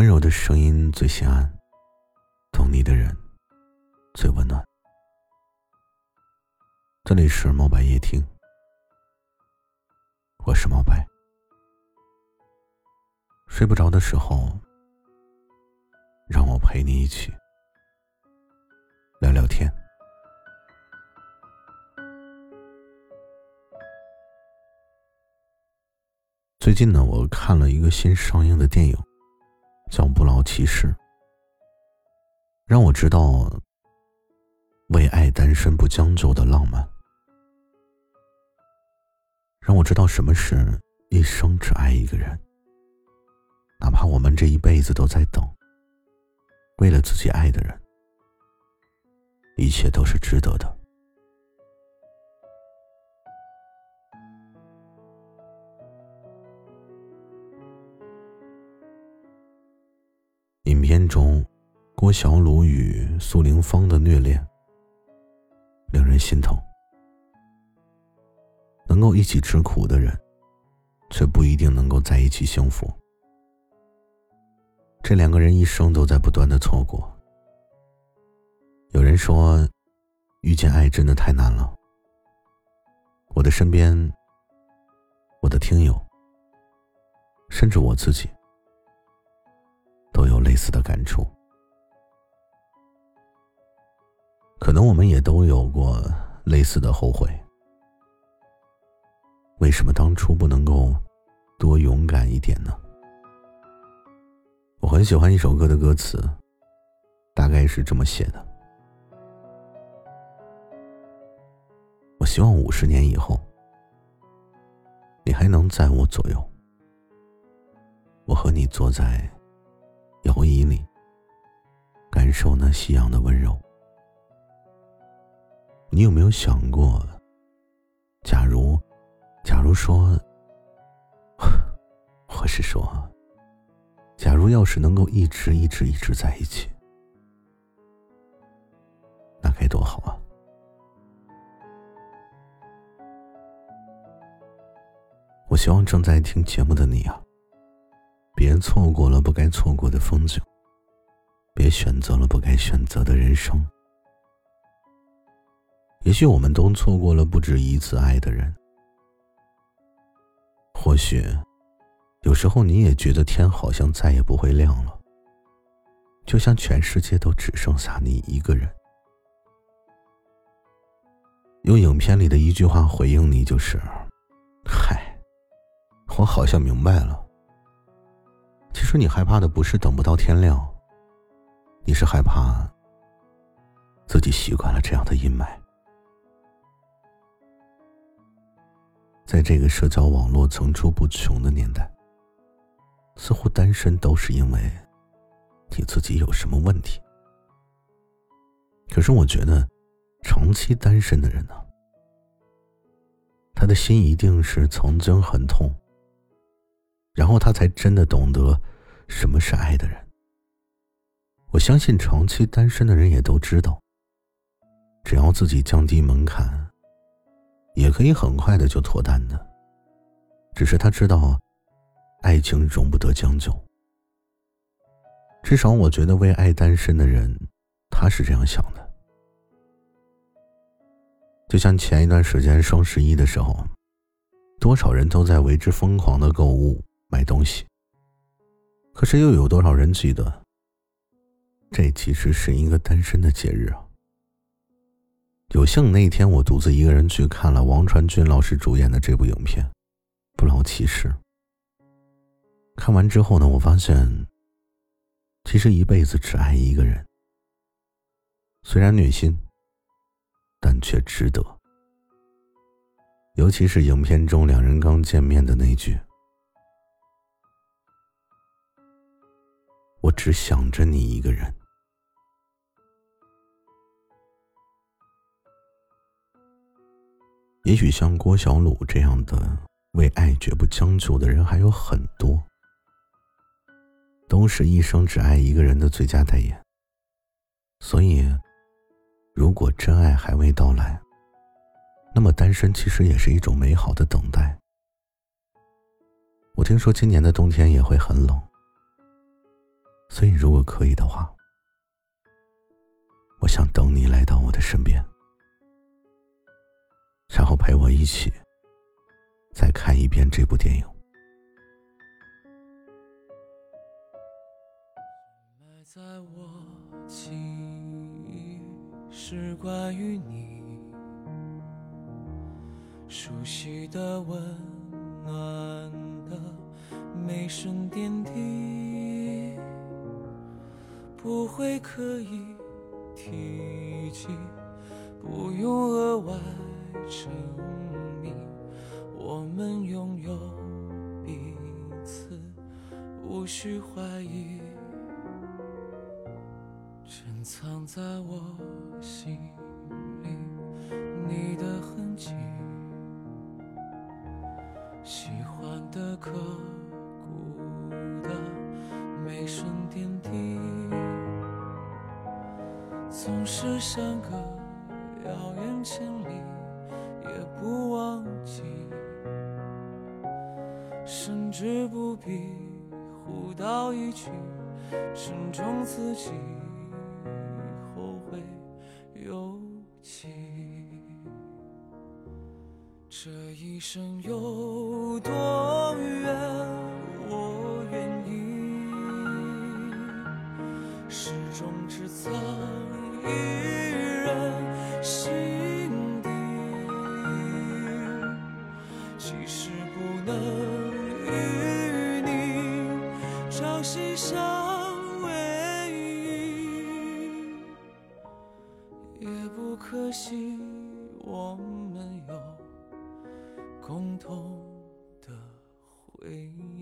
温柔的声音最心安，懂你的人最温暖。这里是猫白夜听，我是猫白。睡不着的时候，让我陪你一起聊聊天。最近呢，我看了一个新上映的电影。叫不老骑士，让我知道为爱单身不将就的浪漫，让我知道什么是一生只爱一个人，哪怕我们这一辈子都在等，为了自己爱的人，一切都是值得的。影片中，郭小鲁与苏玲芳的虐恋令人心疼。能够一起吃苦的人，却不一定能够在一起幸福。这两个人一生都在不断的错过。有人说，遇见爱真的太难了。我的身边，我的听友，甚至我自己。似的感触，可能我们也都有过类似的后悔。为什么当初不能够多勇敢一点呢？我很喜欢一首歌的歌词，大概是这么写的：我希望五十年以后，你还能在我左右，我和你坐在。摇椅里，感受那夕阳的温柔。你有没有想过，假如，假如说，或是说，假如要是能够一直一直一直在一起，那该多好啊！我希望正在听节目的你啊。错过了不该错过的风景，别选择了不该选择的人生。也许我们都错过了不止一次爱的人，或许有时候你也觉得天好像再也不会亮了，就像全世界都只剩下你一个人。用影片里的一句话回应你，就是：“嗨，我好像明白了。”其实你害怕的不是等不到天亮，你是害怕自己习惯了这样的阴霾。在这个社交网络层出不穷的年代，似乎单身都是因为你自己有什么问题。可是我觉得，长期单身的人呢，他的心一定是曾经很痛。然后他才真的懂得什么是爱的人。我相信长期单身的人也都知道，只要自己降低门槛，也可以很快的就脱单的。只是他知道，爱情容不得将就。至少我觉得，为爱单身的人，他是这样想的。就像前一段时间双十一的时候，多少人都在为之疯狂的购物。买东西，可是又有多少人记得，这其实是一个单身的节日啊？有幸那天我独自一个人去看了王传君老师主演的这部影片《不老骑士》。看完之后呢，我发现，其实一辈子只爱一个人，虽然虐心，但却值得。尤其是影片中两人刚见面的那句。我只想着你一个人。也许像郭小鲁这样的为爱绝不将就的人还有很多，都是一生只爱一个人的最佳代言。所以，如果真爱还未到来，那么单身其实也是一种美好的等待。我听说今年的冬天也会很冷。所以，如果可以的话，我想等你来到我的身边，然后陪我一起再看一遍这部电影。埋在我记忆是关于你熟悉的温暖的每声点滴，不会刻意提及，不用额外证明，我们拥有彼此，无需怀疑。珍藏在我心里你的痕迹，喜欢的刻骨的每声点滴，总是相隔遥远千里，也不忘记，甚至不必互道一句，珍重自己。后会有期这一生有多远，也不可惜我们有。共同的回忆。